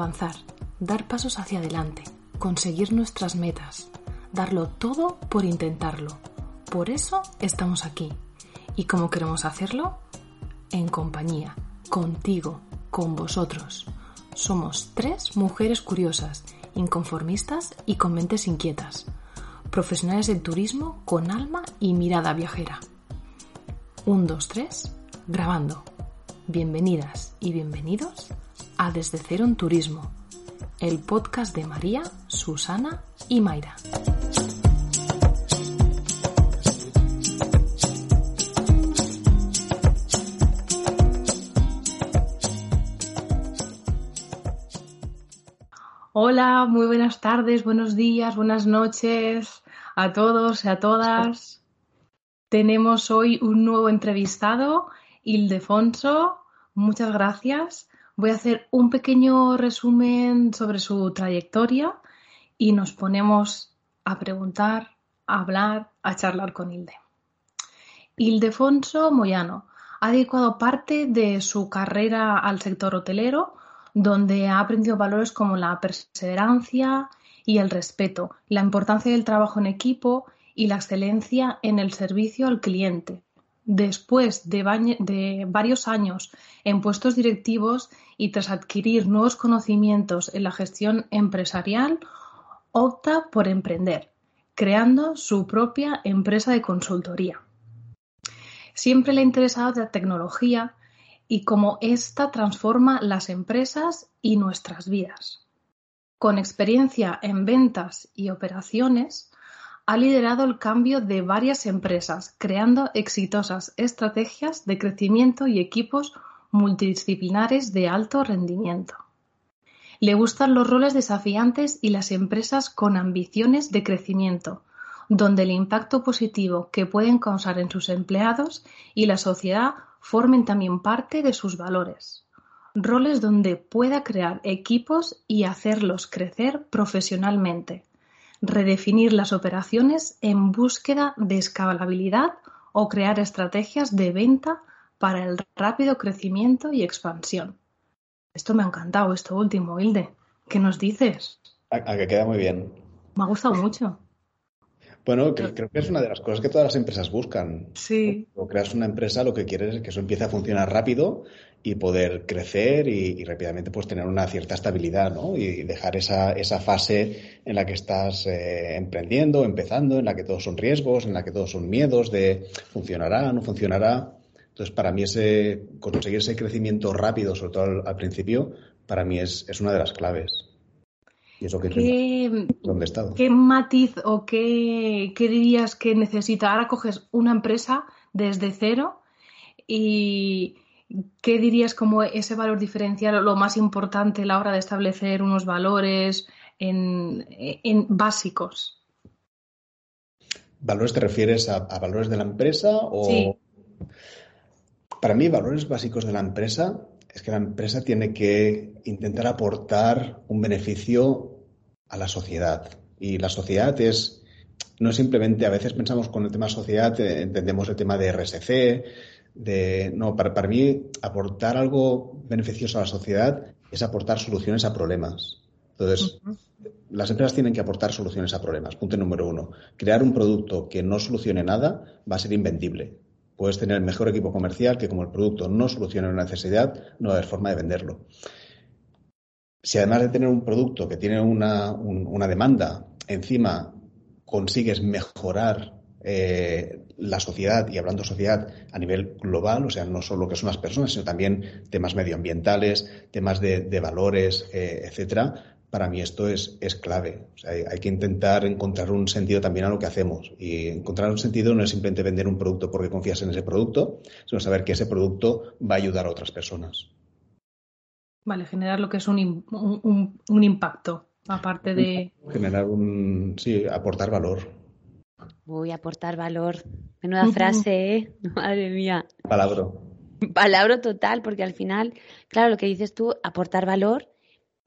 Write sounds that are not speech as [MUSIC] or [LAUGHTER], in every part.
avanzar, dar pasos hacia adelante, conseguir nuestras metas, darlo todo por intentarlo. Por eso estamos aquí. ¿Y cómo queremos hacerlo? En compañía, contigo, con vosotros. Somos tres mujeres curiosas, inconformistas y con mentes inquietas. Profesionales del turismo con alma y mirada viajera. Un, dos, tres, grabando. Bienvenidas y bienvenidos a Desde Cero en Turismo, el podcast de María, Susana y Mayra. Hola, muy buenas tardes, buenos días, buenas noches a todos y a todas. Tenemos hoy un nuevo entrevistado, Ildefonso. Muchas gracias. Voy a hacer un pequeño resumen sobre su trayectoria y nos ponemos a preguntar, a hablar, a charlar con Hilde. Ildefonso Moyano ha dedicado parte de su carrera al sector hotelero donde ha aprendido valores como la perseverancia y el respeto, la importancia del trabajo en equipo y la excelencia en el servicio al cliente. Después de, de, varios años en puestos directivos y tras adquirir nuevos conocimientos en la gestión empresarial, opta por emprender, creando su propia empresa de consultoría. Siempre le ha interesado la tecnología y cómo ésta transforma las empresas y nuestras vidas. Con experiencia en ventas y operaciones, ha liderado el cambio de varias empresas, creando exitosas estrategias de crecimiento y equipos multidisciplinares de alto rendimiento. Le gustan los roles desafiantes y las empresas con ambiciones de crecimiento, donde el impacto positivo que pueden causar en sus empleados y la sociedad formen también parte de sus valores. Roles donde pueda crear equipos y hacerlos crecer profesionalmente. Redefinir las operaciones en búsqueda de escalabilidad o crear estrategias de venta para el rápido crecimiento y expansión. Esto me ha encantado, esto último, Hilde. ¿Qué nos dices? A, que queda muy bien. Me ha gustado mucho. Bueno, creo que es una de las cosas que todas las empresas buscan. Sí. O creas una empresa, lo que quieres es que eso empiece a funcionar rápido y poder crecer y, rápidamente pues tener una cierta estabilidad, ¿no? Y dejar esa, esa fase en la que estás eh, emprendiendo, empezando, en la que todos son riesgos, en la que todos son miedos de funcionará, no funcionará. Entonces, para mí ese conseguir ese crecimiento rápido, sobre todo al, al principio, para mí es, es una de las claves. Y eso que ¿Qué, ¿Dónde estado? ¿Qué matiz o qué, dirías que necesita? Ahora coges una empresa desde cero y ¿qué dirías como ese valor diferencial, lo más importante a la hora de establecer unos valores en, básicos? ¿Valores te refieres a, valores de la empresa o...? Sí. Para mí, valores básicos de la empresa es que la empresa tiene que intentar aportar un beneficio a la sociedad. Y la sociedad es, no es simplemente, a veces pensamos con el tema sociedad, eh, entendemos el tema de RSC, de, no, para, para mí aportar algo beneficioso a la sociedad es aportar soluciones a problemas. Entonces, las empresas tienen que aportar soluciones a problemas. Punto número uno. Crear un producto que no solucione nada va a ser invendible. Puedes tener el mejor equipo comercial que como el producto no soluciona una necesidad, no va a haber forma de venderlo. Si además de tener un producto que tiene una, demanda, encima consigues mejorar eh, la sociedad, y hablando de sociedad a nivel global, o sea, no solo que son las personas, sino también temas medioambientales, temas de, valores, eh, etcétera, para mí esto es, es clave. O sea, hay, que intentar encontrar un sentido también a lo que hacemos. Y encontrar un sentido no es simplemente vender un producto porque confías en ese producto, sino saber que ese producto va a ayudar a otras personas. Vale, generar lo que es un, un, impacto, aparte de... Generar un... Sí, aportar valor. Uy, aportar valor. Menuda frase, ¿eh? [LAUGHS] Madre mía. Palabra. Palabra total, porque al final, claro, lo que dices tú, aportar valor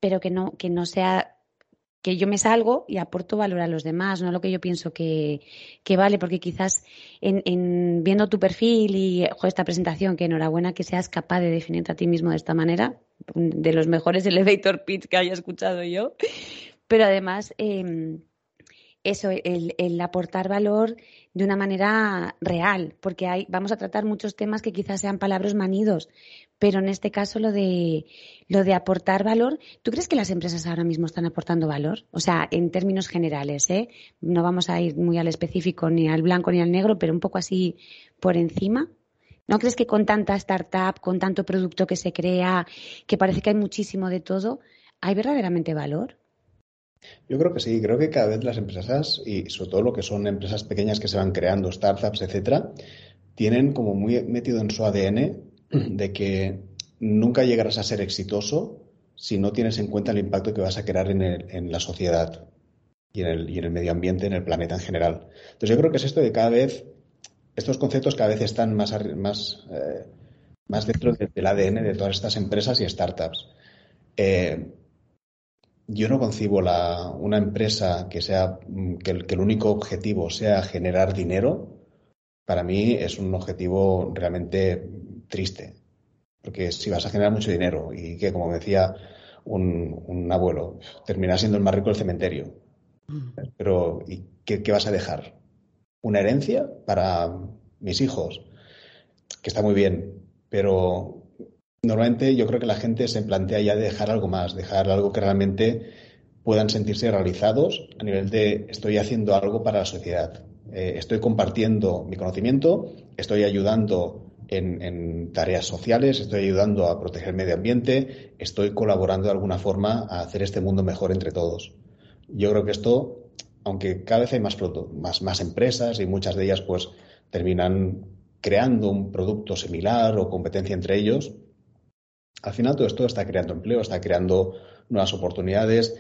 pero que no, que no sea que yo me salgo y aporto valor a los demás, no lo que yo pienso que, vale, porque quizás en, viendo tu perfil y esta presentación, que enhorabuena que seas capaz de definirte a ti mismo de esta manera, de los mejores elevator pitch que haya escuchado yo, pero además em, eso, el, el, aportar valor de una manera real, porque hay, vamos a tratar muchos temas que quizás sean palabras manidos, pero en este caso lo de, lo de aportar valor, ¿tú crees que las empresas ahora mismo están aportando valor? O sea, en términos generales, ¿eh? No vamos a ir muy al específico, ni al blanco ni al negro, pero un poco así por encima. ¿No crees que con tanta startup, con tanto producto que se crea, que parece que hay muchísimo de todo, hay verdaderamente valor? Yo creo que sí, creo que cada vez las empresas, y sobre todo lo que son empresas pequeñas que se van creando, startups, etcétera, tienen como muy metido en su ADN de que nunca llegarás a ser exitoso si no tienes en cuenta el impacto que vas a crear en, la sociedad y en, el, medio ambiente, en el planeta en general. Entonces yo creo que es esto de cada vez, estos conceptos cada vez están más, más, eh, más dentro del ADN de todas estas empresas y startups. Eh, yo no concibo la, una empresa que sea que el, que el, único objetivo sea generar dinero. Para mí es un objetivo realmente triste, porque si vas a generar mucho dinero y que, como decía un, un abuelo, terminas siendo el más rico del cementerio. Mm. Pero ¿y qué, qué vas a dejar? ¿Una herencia para mis hijos? Que está muy bien, pero Normalmente yo creo que la gente se plantea ya dejar algo más, dejar algo que realmente puedan sentirse realizados a nivel de estoy haciendo algo para la sociedad, eh, estoy compartiendo mi conocimiento, estoy ayudando en, tareas sociales, estoy ayudando a proteger el medio ambiente, estoy colaborando de alguna forma a hacer este mundo mejor entre todos. Yo creo que esto, aunque cada vez hay más, más, más empresas y muchas de ellas pues terminan creando un producto similar o competencia entre ellos, al final todo esto está creando empleo, está creando nuevas oportunidades,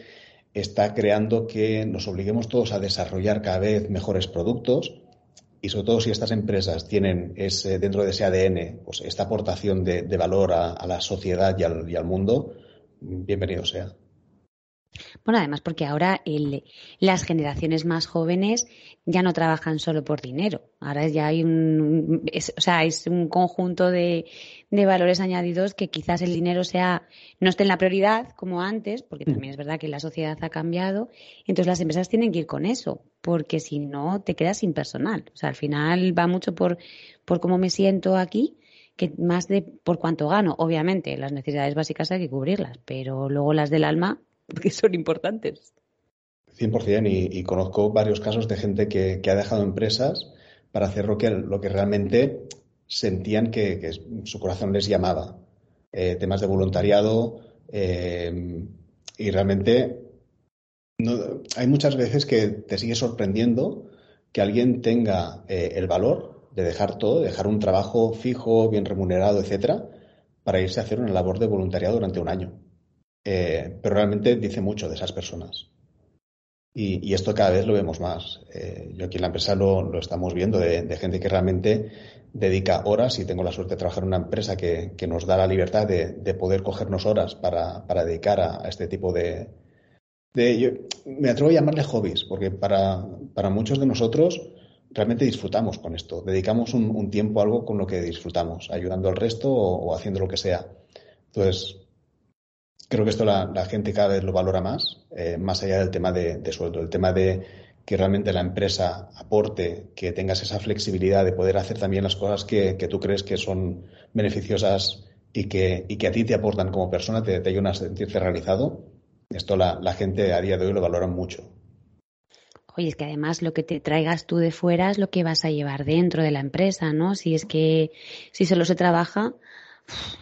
está creando que nos obliguemos todos a desarrollar cada vez mejores productos y sobre todo si estas empresas tienen ese, dentro de ese ADN pues esta aportación de, valor a, la sociedad y al mundo, bienvenido sea. Bueno, además porque ahora las generaciones más jóvenes ya no trabajan solo por dinero. Ahora ya hay un, o sea, es un conjunto de, valores añadidos que quizás el dinero sea, no esté en la prioridad como antes, porque también es verdad que la sociedad ha cambiado. Entonces las empresas tienen que ir con eso, porque si no te quedas sin personal. O sea, al final va mucho por, por cómo me siento aquí que más de por cuánto gano. Obviamente, las necesidades básicas hay que cubrirlas, pero luego las del alma [LAUGHS] porque son importantes. 100% y, y conozco varios casos de gente que, ha dejado empresas para hacer lo que, lo que realmente sentían que, su corazón les llamaba. Eh, temas de voluntariado eh, y realmente hay muchas veces que te sigue sorprendiendo que alguien tenga eh, el valor de dejar todo, de dejar un trabajo fijo, bien remunerado, etcétera, para irse a hacer una labor de voluntariado durante un año. Pero realmente dice mucho de esas personas. Y, esto cada vez lo vemos más. Yo aquí en la empresa lo, estamos viendo de, gente que realmente dedica horas y tengo la suerte de trabajar en una empresa que, nos da la libertad de, poder cogernos horas para, dedicar a, este tipo de... me atrevo a llamarle hobbies, porque para, muchos de nosotros realmente disfrutamos con esto. Dedicamos un, tiempo a algo con lo que disfrutamos, ayudando al resto o, haciendo lo que sea. Entonces, creo que esto la, gente cada vez lo valora más, eh, más allá del tema de, sueldo, el tema de que realmente la empresa aporte, que tengas esa flexibilidad de poder hacer también las cosas que, tú crees que son beneficiosas y que, que a ti te aportan como persona, te, te ayudan a sentirte realizado. Esto la, la gente a día de hoy lo valora mucho. Oye, es que además lo que te traigas tú de fuera es lo que vas a llevar dentro de la empresa, ¿no? Si es que si solo se trabaja,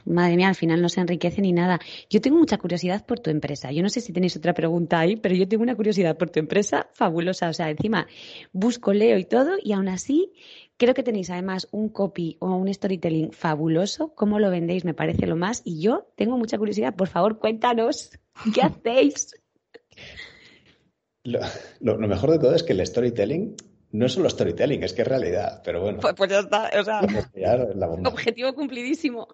Madre mía, al final no se enriquece ni nada. Yo tengo mucha curiosidad por tu empresa. Yo no sé si tenéis otra pregunta ahí, pero yo tengo una curiosidad por tu empresa fabulosa. O sea, encima busco, leo y todo, y aún así creo que tenéis además un copy o un storytelling fabuloso. ¿Cómo lo vendéis? Me parece lo más. Y yo tengo mucha curiosidad. Por favor, cuéntanos. ¿Qué [LAUGHS] hacéis? Lo, mejor de todo es que el storytelling no es solo storytelling, es que es realidad, pero bueno. Pues, pues ya está, o sea, objetivo cumplidísimo.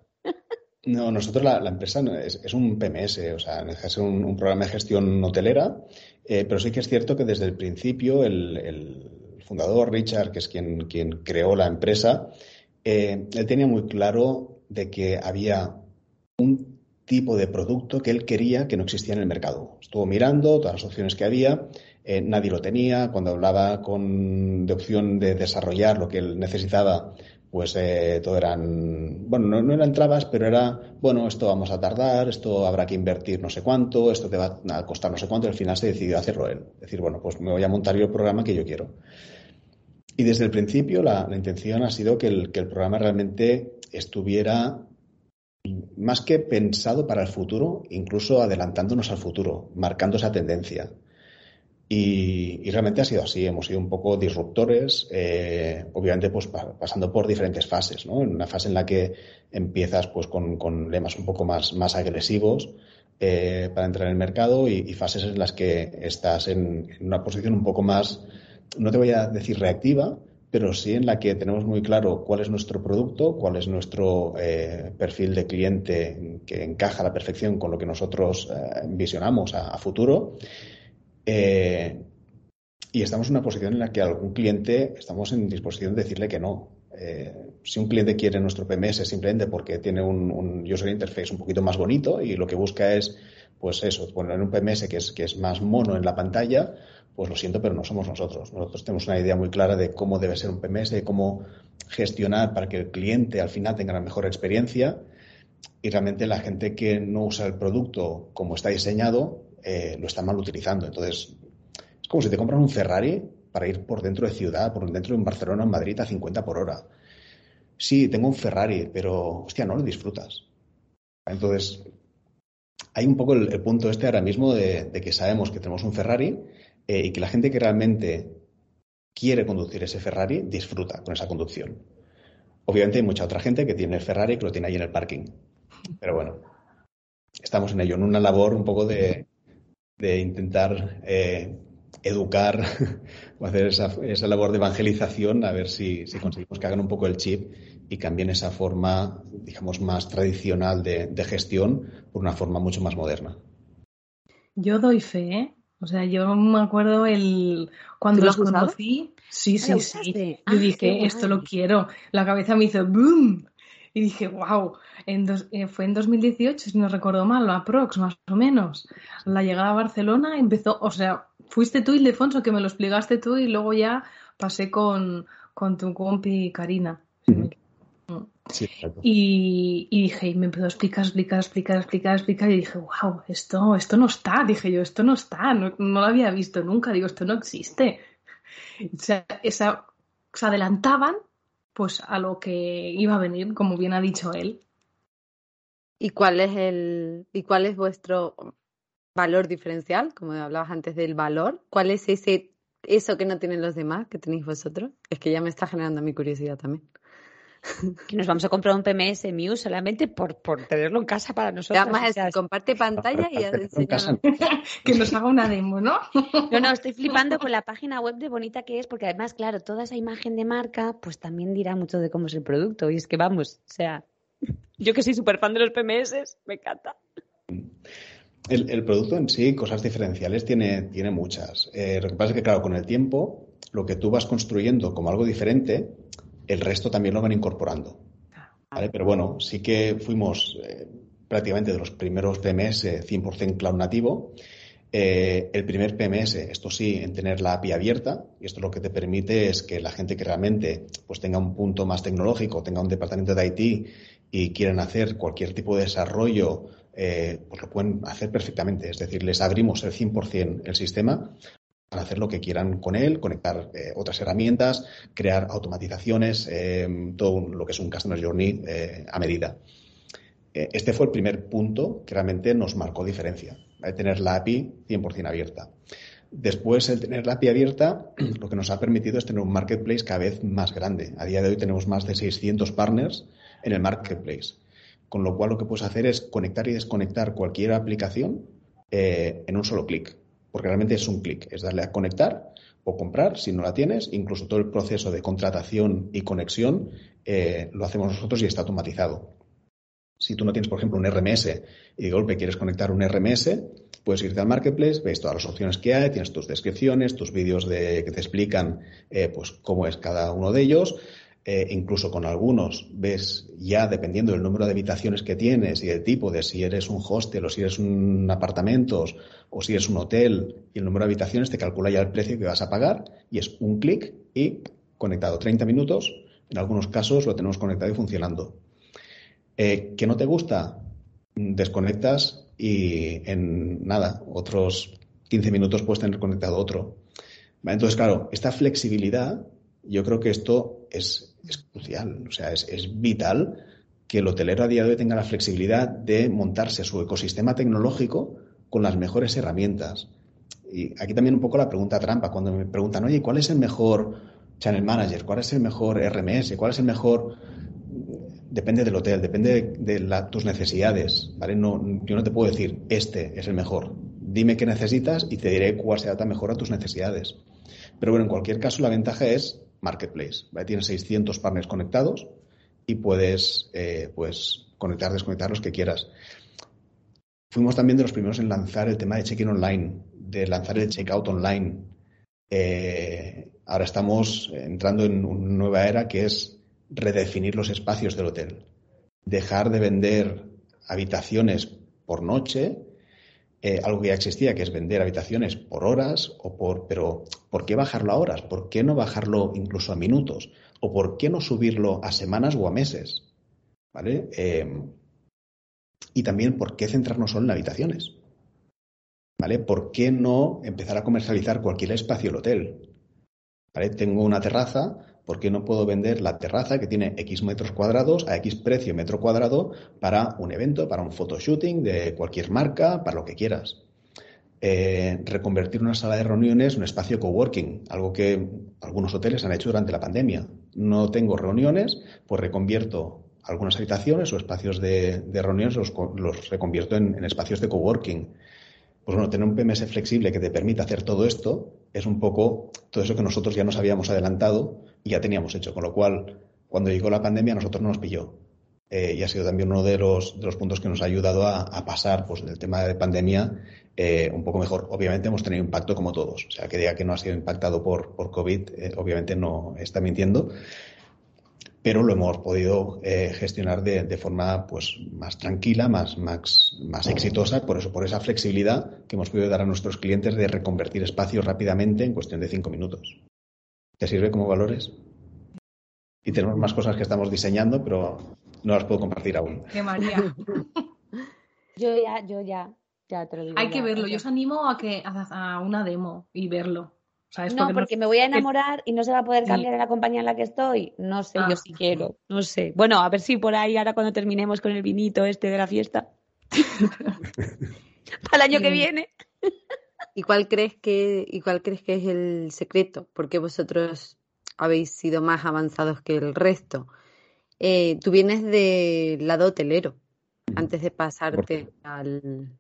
No, nosotros la, empresa es, un PMS, o sea, es un, un programa de gestión hotelera, eh, pero sí que es cierto que desde el principio el, fundador, Richard, que es quien, quien creó la empresa, eh, él tenía muy claro de que había un tipo de producto que él quería que no existía en el mercado. Estuvo mirando todas las opciones que había, eh, nadie lo tenía. Cuando hablaba con, de opción de desarrollar lo que él necesitaba, pues eh, todo eran, bueno, no, eran trabas, pero era, bueno, esto vamos a tardar, esto habrá que invertir no sé cuánto, esto te va a costar no sé cuánto, y al final se decidió hacerlo él. Decir, bueno, pues me voy a montar yo el programa que yo quiero. Y desde el principio la, intención ha sido que el, que el programa realmente estuviera más que pensado para el futuro, incluso adelantándonos al futuro, marcando esa tendencia. Y, realmente ha sido así, hemos sido un poco disruptores, eh, obviamente pues pasando por diferentes fases, ¿no? En una fase en la que empiezas pues con, lemas un poco más, más agresivos eh, para entrar en el mercado y, fases en las que estás en, una posición un poco más, no te voy a decir reactiva, pero sí en la que tenemos muy claro cuál es nuestro producto, cuál es nuestro eh, perfil de cliente que encaja a la perfección con lo que nosotros visionamos a futuro eh, y estamos en una posición en la que algún cliente estamos en disposición de decirle que no. Eh, si un cliente quiere nuestro PMS simplemente porque tiene un, user interface un poquito más bonito y lo que busca es, pues eso, poner un PMS que es, que es más mono en la pantalla, pues lo siento, pero no somos nosotros. Nosotros tenemos una idea muy clara de cómo debe ser un PMS, de cómo gestionar para que el cliente al final tenga la mejor experiencia y realmente la gente que no usa el producto como está diseñado, eh, lo están mal utilizando. Entonces, es como si te compran un Ferrari para ir por dentro de ciudad, por dentro de Barcelona o Madrid a 50 por hora. Sí, tengo un Ferrari, pero, hostia, no lo disfrutas. Entonces, hay un poco el, punto este ahora mismo de, que sabemos que tenemos un Ferrari eh, y que la gente que realmente quiere conducir ese Ferrari disfruta con esa conducción. Obviamente hay mucha otra gente que tiene el Ferrari que lo tiene ahí en el parking. Pero bueno, estamos en ello, en una labor un poco de, de intentar eh, educar [LAUGHS] o hacer esa, esa, labor de evangelización a ver si, si, conseguimos que hagan un poco el chip y cambien esa forma, digamos, más tradicional de, de gestión por una forma mucho más moderna. Yo doy fe, ¿eh? O sea, yo me acuerdo el cuando los conocí. Sí, sí, sí. Yo ah, dije, esto lo quiero. La cabeza me hizo boom. Y dije, wow, en eh, fue en 2018, si no recuerdo mal, aprox, más o menos. La llegada a Barcelona empezó, o sea, fuiste tú, Ildefonso, que me lo explicaste tú y luego ya pasé con, con tu compi Karina. Sí, y, y, dije, y me empezó a explicar, explicar, explicar, explicar, explicar, y dije, wow, esto, esto no está, dije yo, esto no está, no, no lo había visto nunca, digo, esto no existe. O sea, esa, se adelantaban pues a lo que iba a venir, como bien ha dicho él. ¿Y cuál es el y cuál es vuestro valor diferencial? Como hablabas antes del valor, ¿cuál es ese eso que no tienen los demás que tenéis vosotros? Es que ya me está generando mi curiosidad también que nos vamos a comprar un PMS Muse solamente por, por tenerlo en casa para nosotros. Además, comparte pantalla y [LAUGHS] que nos haga una demo, ¿no? [LAUGHS] No, no, estoy flipando con la página web de bonita que es, porque además, claro, toda esa imagen de marca, pues también dirá mucho de cómo es el producto. Y es que vamos, o sea, [LAUGHS] yo que soy súper fan de los PMS, me encanta. El, producto en sí, cosas diferenciales, tiene, tiene muchas. Eh, lo que pasa es que, claro, con el tiempo, lo que tú vas construyendo como algo diferente, el resto también lo van incorporando. Pero bueno, sí que fuimos eh, prácticamente de los primeros PMS 100% cloud nativo. Eh, el primer PMS, esto sí, en tener la API abierta, y esto lo que te permite es que la gente que realmente pues, tenga un punto más tecnológico, tenga un departamento de IT y quieran hacer cualquier tipo de desarrollo, eh, pues lo pueden hacer perfectamente. Es decir, les abrimos el 100% el sistema para hacer lo que quieran con él, conectar eh, otras herramientas, crear automatizaciones, eh, todo lo que es un Customer Journey eh, a medida. este fue el primer punto que realmente nos marcó diferencia, tener la API 100% abierta. Después, el tener la API abierta, [CLEARS THROAT] lo que nos ha permitido es tener un marketplace cada vez más grande. A día de hoy tenemos más de 600 partners en el marketplace, con lo cual lo que puedes hacer es conectar y desconectar cualquier aplicación en un solo clic porque realmente es un clic, es darle a conectar o comprar si no la tienes, incluso todo el proceso de contratación y conexión eh, lo hacemos nosotros y está automatizado. Si tú no tienes, por ejemplo, un RMS y de golpe quieres conectar un RMS, puedes irte al marketplace, ves todas las opciones que hay, tienes tus descripciones, tus vídeos de, que te explican eh, pues, cómo es cada uno de ellos. Eh, incluso con algunos ves ya dependiendo del número de habitaciones que tienes y del tipo de si eres un hostel o si eres un apartamento o si eres un hotel y el número de habitaciones te calcula ya el precio que vas a pagar y es un clic y conectado 30 minutos. En algunos casos lo tenemos conectado y funcionando. Eh, ¿Que no te gusta? Desconectas y en nada, otros 15 minutos puedes tener conectado otro. Entonces, claro, esta flexibilidad, yo creo que esto es es crucial, o sea, es, vital que el hotelero a día de hoy tenga la flexibilidad de montarse su ecosistema tecnológico con las mejores herramientas. Y aquí también un poco la pregunta trampa, cuando me preguntan, oye, ¿cuál es el mejor channel manager? ¿Cuál es el mejor RMS? ¿Cuál es el mejor...? Depende del hotel, depende de, tus necesidades, ¿vale? No, yo no te puedo decir, este es el mejor. Dime qué necesitas y te diré cuál se adapta mejor a tus necesidades. Pero bueno, en cualquier caso, la ventaja es Marketplace. Tienes 600 partners conectados y puedes eh, pues, conectar, desconectar los que quieras. Fuimos también de los primeros en lanzar el tema de check-in online, de lanzar el checkout online. Eh, ahora estamos entrando en una nueva era que es redefinir los espacios del hotel. Dejar de vender habitaciones por noche eh, algo que ya existía, que es vender habitaciones por horas o por, pero ¿por qué bajarlo a horas? ¿Por qué no bajarlo incluso a minutos? ¿O por qué no subirlo a semanas o a meses? ¿Vale? Em, y también, ¿por qué centrarnos solo en habitaciones? ¿Vale? ¿Por qué no empezar a comercializar cualquier espacio del hotel? ¿Vale? Tengo una terraza, ¿por qué no puedo vender la terraza que tiene X metros cuadrados a X precio metro cuadrado para un evento, para un photoshooting de cualquier marca, para lo que quieras? Eh, reconvertir una sala de reuniones en un espacio coworking, algo que algunos hoteles han hecho durante la pandemia. No tengo reuniones, pues reconvierto algunas habitaciones o espacios de, reuniones, los, reconvierto en, en espacios de coworking pues bueno, tener un PMS flexible que te permita hacer todo esto es un poco todo eso que nosotros ya nos habíamos adelantado y ya teníamos hecho. Con lo cual, cuando llegó la pandemia, a nosotros no nos pilló. Eh, y ha sido también uno de los, de los puntos que nos ha ayudado a, pasar pues, del tema de pandemia eh, un poco mejor. Obviamente hemos tenido impacto como todos. O sea, que diga que no ha sido impactado por, por COVID, eh, obviamente no está mintiendo pero lo hemos podido gestionar de, forma pues, más tranquila, más, más, más exitosa, por eso, por esa flexibilidad que hemos podido dar a nuestros clientes de reconvertir espacios rápidamente en cuestión de cinco minutos. ¿Te sirve como valores? Y tenemos más cosas que estamos diseñando, pero no las puedo compartir aún. ¡Qué María! [LAUGHS] yo ya, yo ya, ya te lo digo. Hay que verlo. Yo os animo a que a una demo y verlo no, porque me voy a enamorar y no se va a poder cambiar en la compañía en la que estoy. No sé, yo ah. sí quiero, no sé. Bueno, a ver si por ahí ahora cuando terminemos con el vinito este de la fiesta. [LAUGHS] [LAUGHS] Para el año que viene. ¿Y cuál crees que y cuál crees que es el secreto? Porque vosotros habéis sido más avanzados que el resto. Eh, tú vienes del lado hotelero antes de pasarte al,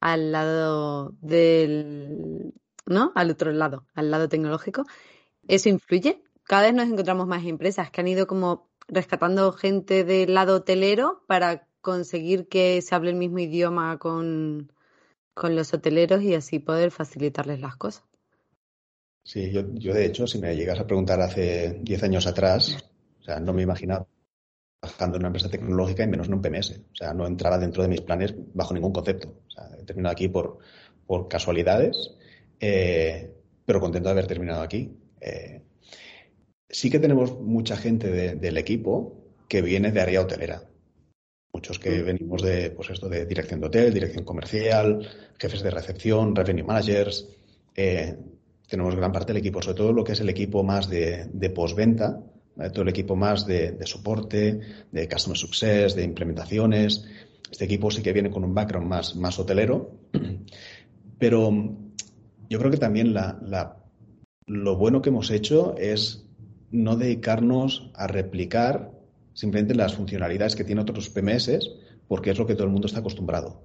al lado del ¿no? Al otro lado, al lado tecnológico. ¿Eso influye? Cada vez nos encontramos más empresas que han ido como rescatando gente del lado hotelero para conseguir que se hable el mismo idioma con, los hoteleros y así poder facilitarles las cosas. Sí, yo, yo de hecho, si me llegas a preguntar hace 10 años atrás, o sea, no me imaginaba trabajando en una empresa tecnológica y menos en un PMS. O sea, no entraba dentro de mis planes bajo ningún concepto. O sea, he terminado aquí por, por casualidades eh, pero contento de haber terminado aquí. Eh, sí que tenemos mucha gente del equipo que viene de área hotelera. Muchos que venimos de, pues esto, de dirección de hotel, dirección comercial, jefes de recepción, revenue managers. Eh, tenemos gran parte del equipo, sobre todo lo que es el equipo más de, postventa, todo el equipo más de, de, soporte, de customer success, de implementaciones. Este equipo sí que viene con un background más, más hotelero, [CLEARS THROAT] pero yo creo que también lo bueno que hemos hecho es no dedicarnos a replicar simplemente las funcionalidades que tienen otros PMS, porque es lo que todo el mundo está acostumbrado,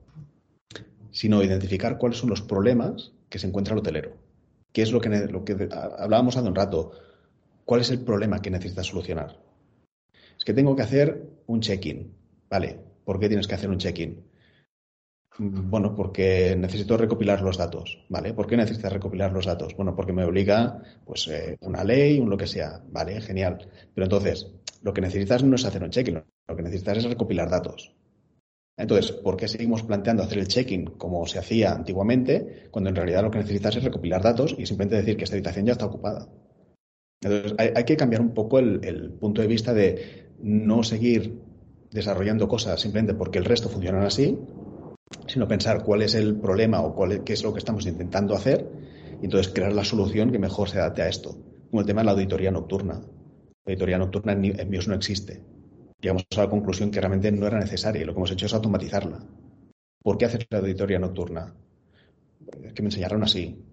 sino identificar cuáles son los problemas que se encuentra el hotelero. ¿Qué es lo que, lo que hablábamos hace un rato? ¿Cuál es el problema que necesita solucionar? Es que tengo que hacer un check-in. Vale, ¿Por qué tienes que hacer un check-in? Bueno, porque necesito recopilar los datos, ¿vale? ¿Por qué necesitas recopilar los datos? Bueno, porque me obliga, pues, eh, una ley, un lo que sea, ¿vale? Genial. Pero entonces, lo que necesitas no es hacer un check-in, lo que necesitas es recopilar datos. Entonces, ¿por qué seguimos planteando hacer el check-in como se hacía antiguamente, cuando en realidad lo que necesitas es recopilar datos y simplemente decir que esta habitación ya está ocupada? Entonces, hay, que cambiar un poco el, punto de vista de no seguir desarrollando cosas simplemente porque el resto funcionan así, sino pensar cuál es el problema o cuál qué es lo que estamos intentando hacer y entonces crear la solución que mejor se adapte a esto. Como el tema de la auditoría nocturna. La auditoría nocturna en, MIOS no existe. Llegamos a la conclusión que realmente no era necesaria y lo que hemos hecho es automatizarla. ¿Por qué hacer la auditoría nocturna? Es que me enseñaron así.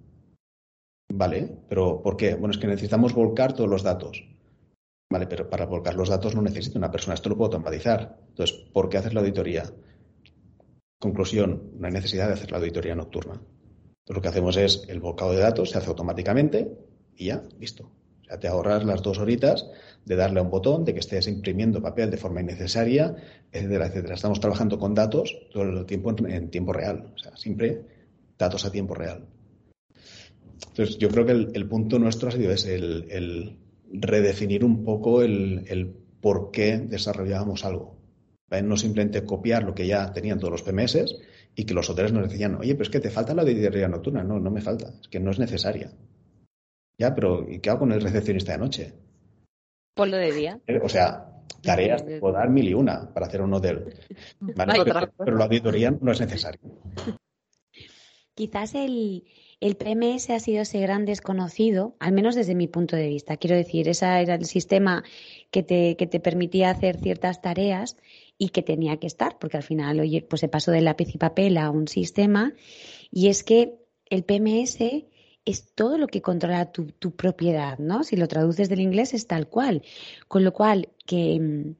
Vale, pero ¿por qué? Bueno, es que necesitamos volcar todos los datos. Vale, pero para volcar los datos no necesito una persona, esto lo puedo automatizar. Entonces, ¿por qué hacer la auditoría? Conclusión, no hay necesidad de hacer la auditoría nocturna. Entonces, lo que hacemos es el volcado de datos, se hace automáticamente y ya, listo. Te ahorras las dos horitas de darle a un botón, de que estés imprimiendo papel de forma innecesaria, etcétera, etcétera. Estamos trabajando con datos todo el tiempo en, tiempo real. O sea, siempre datos a tiempo real. Entonces, yo creo que el, punto nuestro ha sido ese, el, redefinir un poco el, por qué desarrollábamos algo. No simplemente copiar lo que ya tenían todos los PMS y que los hoteles nos decían, oye, pero es que te falta la auditoría nocturna. No, no me falta, es que no es necesaria. Ya, pero ¿y qué hago con el recepcionista de noche? Ponlo de día. Eh, o sea, tareas puedo dar mil y una para hacer un hotel. [LAUGHS] pero, la auditoría no es necesaria. Quizás el, el PMS ha sido ese gran desconocido, al menos desde mi punto de vista. Quiero decir, ese era el sistema que te, que te permitía hacer ciertas tareas y que tenía que estar, porque al final, oye, pues se pasó de lápiz y papel a un sistema. Y es que el PMS es todo lo que controla tu, tu propiedad, ¿no? Si lo traduces del inglés es tal cual. Con lo cual, que mm,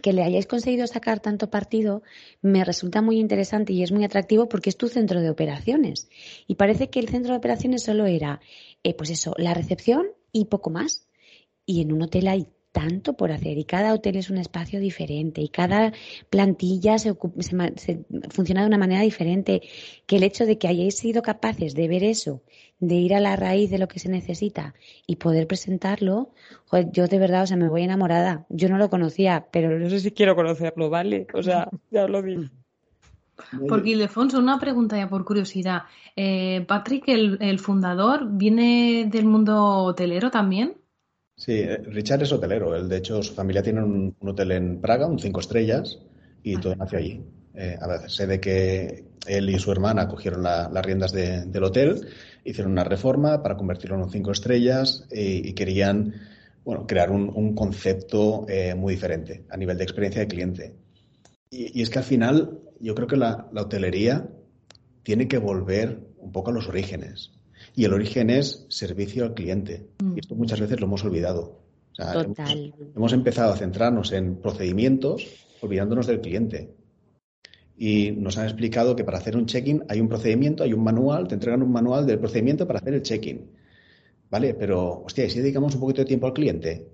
que le hayáis conseguido sacar tanto partido me resulta muy interesante y es muy atractivo porque es tu centro de operaciones. Y parece que el centro de operaciones solo era, eh, pues eso, la recepción y poco más. Y en un hotel hay tanto por hacer y cada hotel es un espacio diferente y cada plantilla se, funciona de una manera diferente, que el hecho de que hayáis sido capaces de ver eso, de ir a la raíz de lo que se necesita y poder presentarlo, yo de verdad, o sea, me voy enamorada. Yo no lo conocía, pero no sé si quiero conocerlo, ¿vale? O sea, [LAUGHS] ya lo vi. Porque Ildefonso, una pregunta ya por curiosidad. Eh, Patrick, el fundador, ¿viene del mundo hotelero también? Sí, eh, Richard es hotelero. Él, de hecho, su familia tiene un, hotel en Praga, un cinco estrellas, y todo nació allí. Eh, a ver, sé de que él y su hermana cogieron las riendas del hotel, hicieron una reforma para convertirlo en un cinco estrellas y, querían bueno, crear un, concepto eh, muy diferente a nivel de experiencia de cliente. Y, es que al final yo creo que la hotelería tiene que volver un poco a los orígenes. Y el origen es servicio al cliente. Mm. Y esto muchas veces lo hemos olvidado. Total. Hemos, empezado a centrarnos en procedimientos olvidándonos del cliente. Y nos han explicado que para hacer un check-in hay un procedimiento, hay un manual, te entregan un manual del procedimiento para hacer el check-in. ¿Vale? Pero, hostia, ¿y si dedicamos un poquito de tiempo al cliente?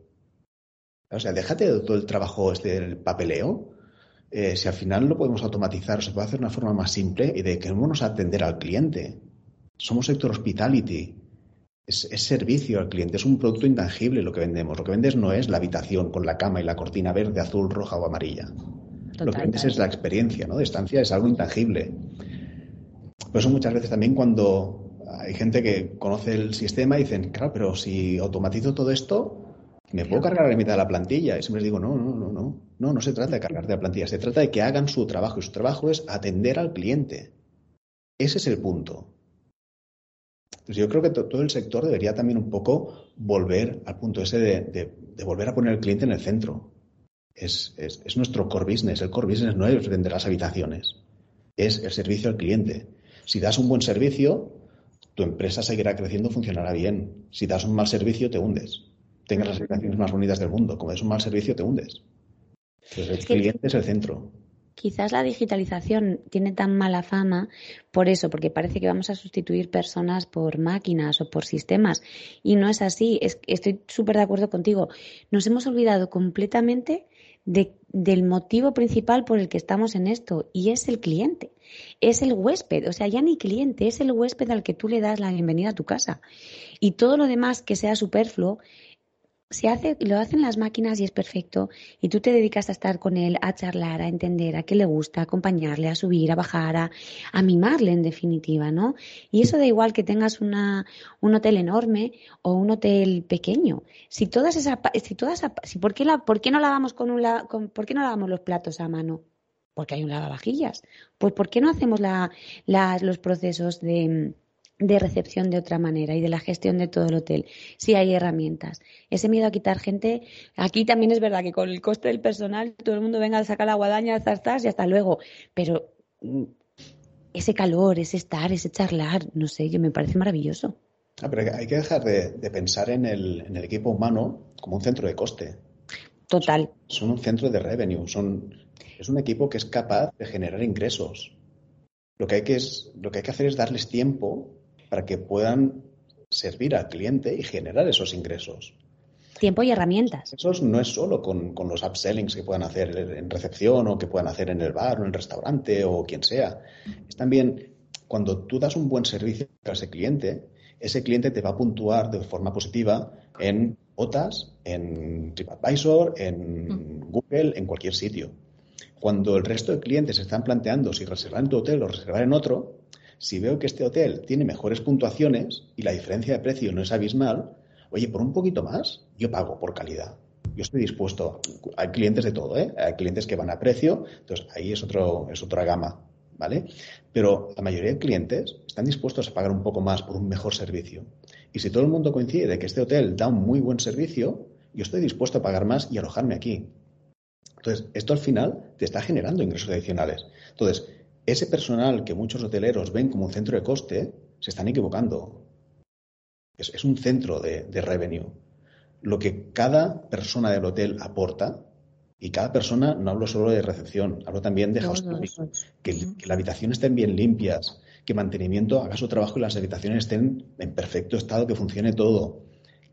O sea, déjate de todo el trabajo este del papeleo. Eh, si al final lo podemos automatizar, se puede hacer de una forma más simple y de que vamos a atender al cliente. Somos sector hospitality. Es, servicio al cliente, es un producto intangible lo que vendemos. Lo que vendes no es la habitación con la cama y la cortina verde, azul, roja o amarilla. lo que vendes es la experiencia, ¿no? De estancia es algo intangible. Por eso muchas veces también cuando hay gente que conoce el sistema dicen, claro, pero si automatizo todo esto, ¿me puedo cargar la mitad de la plantilla? Y siempre les digo, no, no, no, no. No, no se trata de cargar de la plantilla, se trata de que hagan su trabajo y su trabajo es atender al cliente. Ese es el punto. Pues yo creo que todo el sector debería también un poco volver al punto ese de, volver a poner al cliente en el centro. Es, nuestro core business. El core business no es vender las habitaciones, es el servicio al cliente. Si das un buen servicio, tu empresa seguirá creciendo, funcionará bien. Si das un mal servicio, te hundes. Tengas las habitaciones más bonitas del mundo. Como es un mal servicio, te hundes. el cliente es el centro. Quizás la digitalización tiene tan mala fama por eso, porque parece que vamos a sustituir personas por máquinas o por sistemas. Y no es así. estoy súper de acuerdo contigo. Nos hemos olvidado completamente del motivo principal por el que estamos en esto y es el cliente, es el huésped, o sea, ya ni cliente, es el huésped al que tú le das la bienvenida a tu casa. Y todo lo demás que sea superfluo se hace, lo hacen las máquinas y es perfecto. Y tú te dedicas a estar con él, a charlar, a entender, a qué le gusta, a acompañarle, a subir, a bajar, a, mimarle en definitiva, ¿no? Y eso da igual que tengas una, un hotel enorme o un hotel pequeño. Si todas esas, si todas, si, ¿por qué la, por qué no lavamos con un, con, por qué no lavamos los platos a mano? Porque hay un lavavajillas. Pues ¿por qué no hacemos la, los procesos de de recepción de otra manera y de la gestión de todo el hotel, si hay herramientas. Ese miedo a quitar gente, aquí también es verdad que con el coste del personal todo el mundo venga a sacar la guadaña, zas, y hasta luego, pero mm, ese calor, ese estar, ese charlar, no sé, yo me parece maravilloso. Ah, pero hay que dejar de, pensar en el, en el, equipo humano como un centro de coste. Total. Son, un centro de revenue, son, es un equipo que es capaz de generar ingresos. Lo que, hay que es, lo que hay que hacer es darles tiempo para que puedan servir al cliente y generar esos ingresos. Tiempo y herramientas. Eso no es solo con, los upsellings que puedan hacer en recepción o que puedan hacer en el bar o en el restaurante o quien sea. Es también cuando tú das un buen servicio a ese cliente, ese cliente te va a puntuar de forma positiva en OTAS, en TripAdvisor, en mm. Google, en cualquier sitio. Cuando el resto de clientes están planteando si reservar en tu hotel o reservar en otro, si veo que este hotel tiene mejores puntuaciones y la diferencia de precio no es abismal, oye, por un poquito más, yo pago por calidad. Yo estoy dispuesto. Hay clientes de todo, ¿eh? Hay clientes que van a precio, entonces ahí es, otro, es otra gama, ¿vale? Pero la mayoría de clientes están dispuestos a pagar un poco más por un mejor servicio. Y si todo el mundo coincide de que este hotel da un muy buen servicio, yo estoy dispuesto a pagar más y alojarme aquí. Entonces, esto al final te está generando ingresos adicionales. Entonces, ese personal que muchos hoteleros ven como un centro de coste, se están equivocando. Es, un centro de, revenue. Lo que cada persona del hotel aporta, y cada persona, no hablo solo de recepción, hablo también de housekeeping, que, que las habitaciones estén bien limpias, que mantenimiento haga su trabajo y las habitaciones estén en perfecto estado, que funcione todo.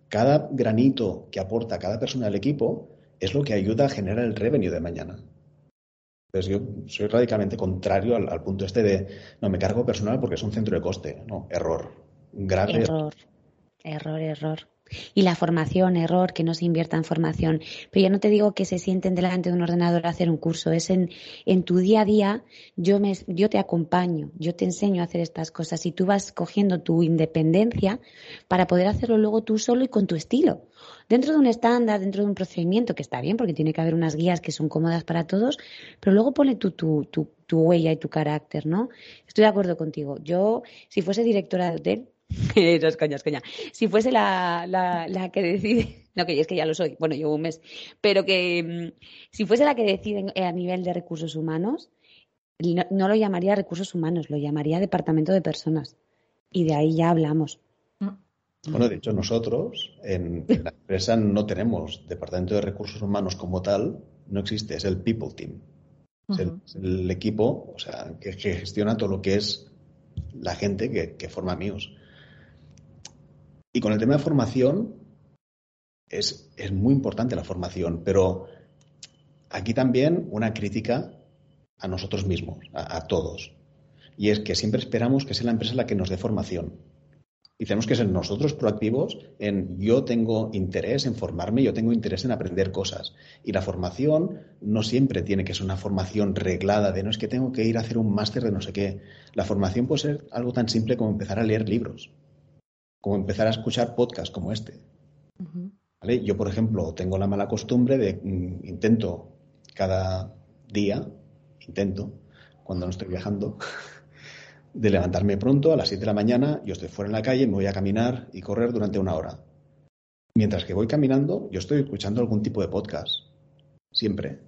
Cada granito que aporta cada persona del equipo es lo que ayuda a generar el revenue de mañana. Yo soy radicalmente contrario al, punto este de, no, me cargo personal porque es un centro de coste. No, error. Grave. Error, error, error. Y la formación, error, que no se invierta en formación. Pero yo no te digo que se sienten delante de un ordenador a hacer un curso, es en, en tu día a día, yo, me, yo te acompaño, yo te enseño a hacer estas cosas y tú vas cogiendo tu independencia para poder hacerlo luego tú solo y con tu estilo. Dentro de un estándar, dentro de un procedimiento, que está bien porque tiene que haber unas guías que son cómodas para todos, pero luego pone tu, tu, huella y tu carácter, ¿no? Estoy de acuerdo contigo. Yo, si fuese directora de [LAUGHS] hotel, es coña, es coña. Si fuese la, que decide, [LAUGHS] no que es que ya lo soy, bueno, llevo un mes, pero que mm, si fuese la que decide a nivel de recursos humanos, no, lo llamaría recursos humanos, lo llamaría departamento de personas. Y de ahí ya hablamos. Bueno, de hecho, nosotros en, la empresa no tenemos departamento de recursos humanos como tal, no existe, es el people team. Es el, equipo, o sea, que, gestiona todo lo que es la gente que, que forma míos. Y con el tema de formación, es, muy importante la formación, pero aquí también una crítica a nosotros mismos, a, todos. Y es que siempre esperamos que sea la empresa la que nos dé formación. Y tenemos que ser nosotros proactivos en yo tengo interés en formarme, yo tengo interés en aprender cosas. Y la formación no siempre tiene que ser una formación reglada de no es que tengo que ir a hacer un máster de no sé qué. La formación puede ser algo tan simple como empezar a leer libros como empezar a escuchar podcasts como este. Yo, por ejemplo, tengo la mala costumbre de mm, intento cada día, intento, cuando no estoy viajando, de levantarme pronto a las 7 de la mañana, yo estoy fuera en la calle, me voy a caminar y correr durante una hora. Mientras que voy caminando, yo estoy escuchando algún tipo de podcast, siempre,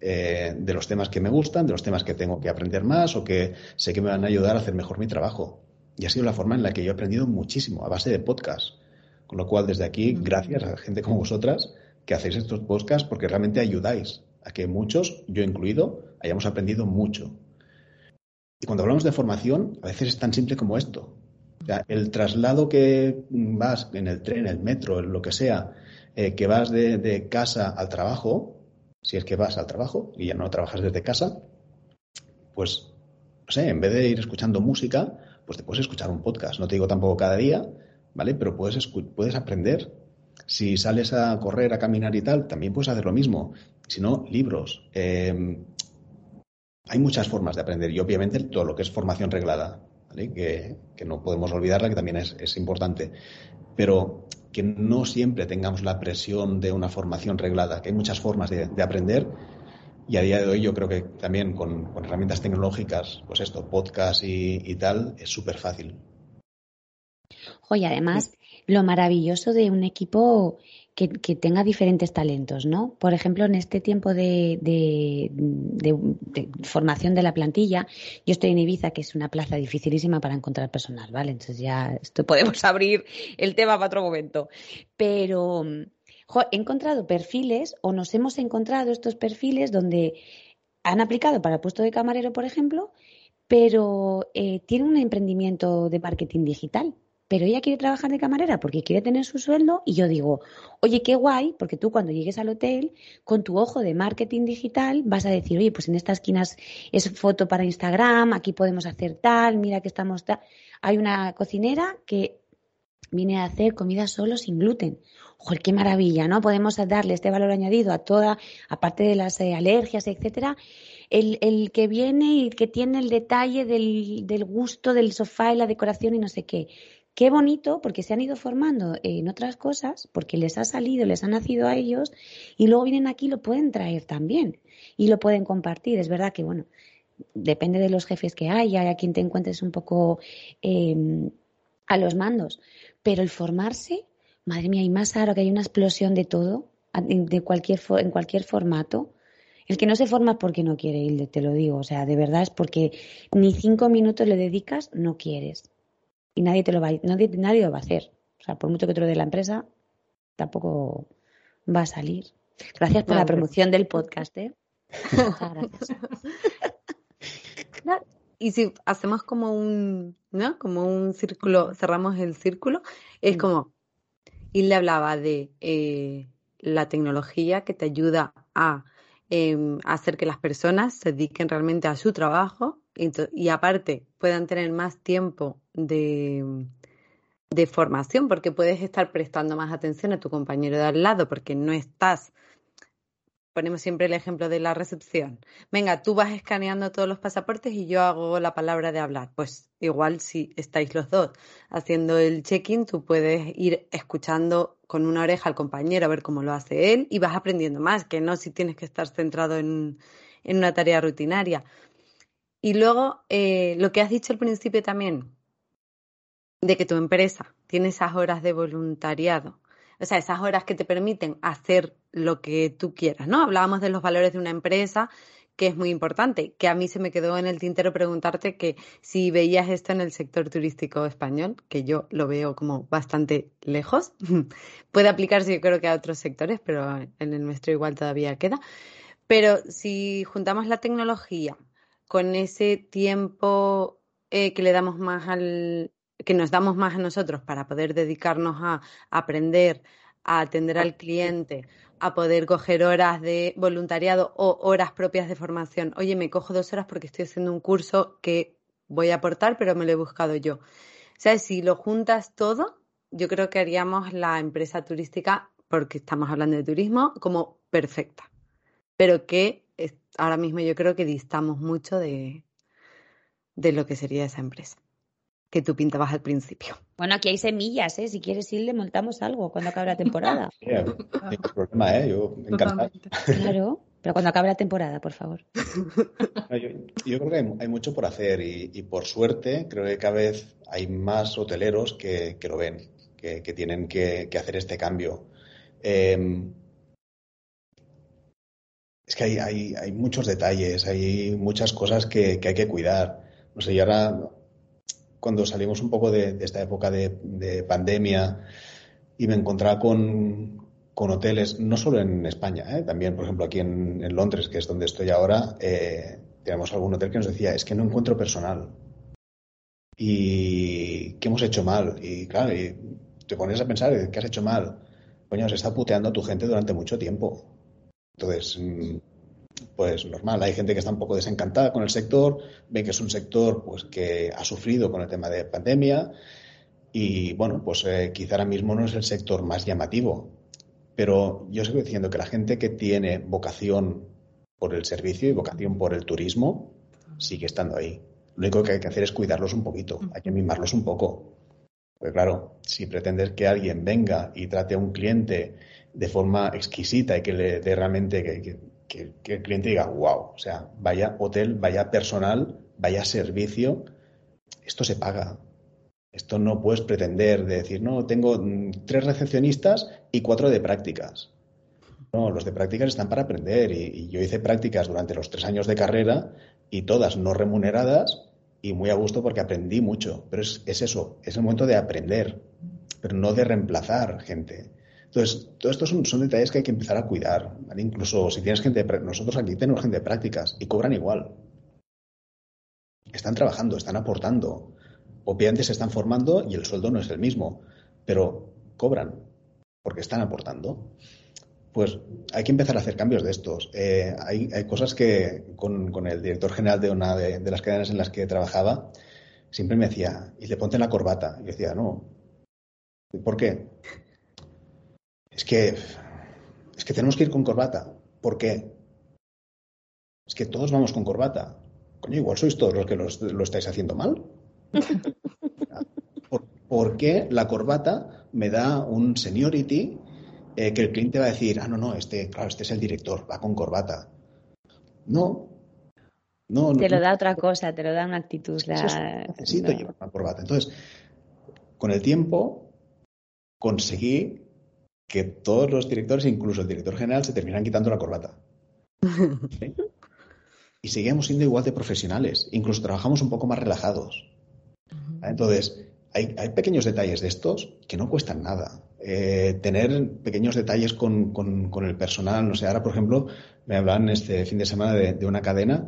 eh, de los temas que me gustan, de los temas que tengo que aprender más o que sé que me van a ayudar a hacer mejor mi trabajo. Y ha sido la forma en la que yo he aprendido muchísimo, a base de podcast. Con lo cual, desde aquí, gracias a gente como vosotras que hacéis estos podcasts porque realmente ayudáis a que muchos, yo incluido, hayamos aprendido mucho. Y cuando hablamos de formación, a veces es tan simple como esto. el traslado que vas en el tren, el metro, lo que sea, eh, que vas de, casa al trabajo, si es que vas al trabajo y ya no trabajas desde casa, pues, no sé, en vez de ir escuchando música, pues te puedes escuchar un podcast. No te digo tampoco cada día, ¿vale? Pero puedes, puedes aprender. Si sales a correr, a caminar y tal, también puedes hacer lo mismo. Si no, libros. Em, hay muchas formas de aprender y obviamente todo lo que es formación reglada, ¿vale? que, no podemos olvidarla, que también es, importante. Pero que no siempre tengamos la presión de una formación reglada, que hay muchas formas de, aprender y a día de hoy yo creo que también con, herramientas tecnológicas, pues esto, podcast y, tal, es súper fácil. Oye, además, lo maravilloso de un equipo que, tenga diferentes talentos, ¿no? Por ejemplo, en este tiempo de, formación de la plantilla, yo estoy en Ibiza, que es una plaza dificilísima para encontrar personal, ¿vale? Entonces ya esto podemos [LAUGHS] abrir el tema para otro momento. Pero he encontrado perfiles o nos hemos encontrado estos perfiles donde han aplicado para puesto de camarero, por ejemplo, pero eh, tienen un emprendimiento de marketing digital pero ella quiere trabajar de camarera porque quiere tener su sueldo y yo digo, oye, qué guay, porque tú cuando llegues al hotel, con tu ojo de marketing digital, vas a decir, oye, pues en estas esquinas es foto para Instagram, aquí podemos hacer tal, mira que estamos tal. Hay una cocinera que viene a hacer comida solo sin gluten. ¡Joder, qué maravilla! ¿no? Podemos darle este valor añadido a toda, aparte de las eh, alergias, etcétera. El, el, que viene y que tiene el detalle del, del gusto del sofá y la decoración y no sé qué Qué bonito porque se han ido formando en otras cosas, porque les ha salido, les ha nacido a ellos y luego vienen aquí y lo pueden traer también y lo pueden compartir. Es verdad que, bueno, depende de los jefes que haya, a quien te encuentres un poco em, a los mandos, pero el formarse, madre mía, y más ahora que hay una explosión de todo, de cualquier, en cualquier formato. El que no se forma porque no quiere ir, te lo digo. O sea, de verdad es porque ni cinco minutos le dedicas, no quieres y nadie te lo va a, nadie, nadie lo va a hacer. O sea, por mucho que te lo dé la empresa, tampoco va a salir. Gracias por la promoción del podcast, ¿eh? Muchas gracias. [LAUGHS] Y si hacemos como un, ¿no? Como un círculo, cerramos el círculo, es como, y le hablaba de eh, la tecnología que te ayuda a em, hacer que las personas se dediquen realmente a su trabajo y, aparte puedan tener más tiempo de, formación, porque puedes estar prestando más atención a tu compañero de al lado, porque no estás ponemos siempre el ejemplo de la recepción. Venga, tú vas escaneando todos los pasaportes y yo hago la palabra de hablar. Pues igual si estáis los dos haciendo el check-in, tú puedes ir escuchando con una oreja al compañero a ver cómo lo hace él y vas aprendiendo más, que no si tienes que estar centrado en, en una tarea rutinaria. Y luego, eh, lo que has dicho al principio también, de que tu empresa tiene esas horas de voluntariado, o sea, esas horas que te permiten hacer lo que tú quieras, ¿no? Hablábamos de los valores de una empresa, que es muy importante, que a mí se me quedó en el tintero preguntarte que si veías esto en el sector turístico español, que yo lo veo como bastante lejos, [LAUGHS] puede aplicarse yo creo que a otros sectores, pero en el nuestro igual todavía queda. Pero si juntamos la tecnología, con ese tiempo eh, que le damos más al, que nos damos más a nosotros para poder dedicarnos a aprender, a atender al cliente, a poder coger horas de voluntariado o horas propias de formación. Oye, me cojo dos horas porque estoy haciendo un curso que voy a aportar, pero me lo he buscado yo. O sea, si lo juntas todo, yo creo que haríamos la empresa turística, porque estamos hablando de turismo, como perfecta. Pero que ahora mismo yo creo que distamos mucho de, de lo que sería esa empresa que tú pintabas al principio. Bueno, aquí hay semillas, ¿eh? Si quieres ir, le montamos algo cuando acabe la [LAUGHS] temporada. Sí, problema, ¿eh? Yo encantado. Claro, pero cuando acabe la temporada, por favor. Yo, creo que hay, mucho por hacer y, por suerte creo que cada vez hay más hoteleros que, lo ven, que, tienen que, hacer este cambio. Em, es que hay, hay, muchos detalles, hay muchas cosas que, hay que cuidar. No sé, y ahora, cuando salimos un poco de, esta época de, pandemia y me encontraba con, hoteles, no solo en España, ¿eh? también, por ejemplo, aquí en, Londres, que es donde estoy ahora, eh, tenemos algún hotel que nos decía, es que no encuentro personal. Y ¿qué hemos hecho mal? Y claro, y te pones a pensar, ¿qué has hecho mal? Coño, se está puteando a tu gente durante mucho tiempo. Entonces, mm, pues normal, hay gente que está un poco desencantada con el sector, ven que es un sector pues que ha sufrido con el tema de pandemia y bueno, pues eh, quizá ahora mismo no es el sector más llamativo, pero yo sigo diciendo que la gente que tiene vocación por el servicio y vocación por el turismo sigue estando ahí. Lo único que hay que hacer es cuidarlos un poquito, hay que mimarlos un poco. Porque claro, si pretendes que alguien venga y trate a un cliente de forma exquisita y que le dé realmente que, que, el cliente diga, wow, o sea, vaya hotel, vaya personal, vaya servicio, esto se paga. Esto no puedes pretender de decir, no, tengo mm, tres recepcionistas y cuatro de prácticas. No, los de prácticas están para aprender y, yo hice prácticas durante los tres años de carrera y todas no remuneradas y muy a gusto porque aprendí mucho. Pero es, es eso, es el momento de aprender, pero no de reemplazar gente. Entonces, todos estos son, detalles que hay que empezar a cuidar. Incluso si tienes gente, nosotros aquí tenemos gente de prácticas y cobran igual. Están trabajando, están aportando. Obviamente se están formando y el sueldo no es el mismo, pero cobran porque están aportando. Pues hay que empezar a hacer cambios de estos. Eh, hay, cosas que con, el director general de una de, de, las cadenas en las que trabajaba, siempre me decía, y le ponte la corbata. Y yo decía, no. ¿Por qué? Es que, es que tenemos que ir con corbata. ¿Por qué? Es que todos vamos con corbata. Coño, igual sois todos los que lo estáis haciendo mal. [LAUGHS] ¿Por, qué la corbata me da un seniority eh, que el cliente va a decir, ah, no, no, este, claro, este es el director, va con corbata? No. No, te lo da otra cosa, te lo da una actitud. necesito llevar una corbata. Entonces, con el tiempo conseguí que todos los directores, incluso el director general, se terminan quitando la corbata. [LAUGHS] Y seguimos siendo igual de profesionales, incluso trabajamos un poco más relajados. Entonces, hay, pequeños detalles de estos que no cuestan nada. Eh, tener pequeños detalles con, el personal, no sé, ahora por ejemplo, me hablan este fin de semana de, una cadena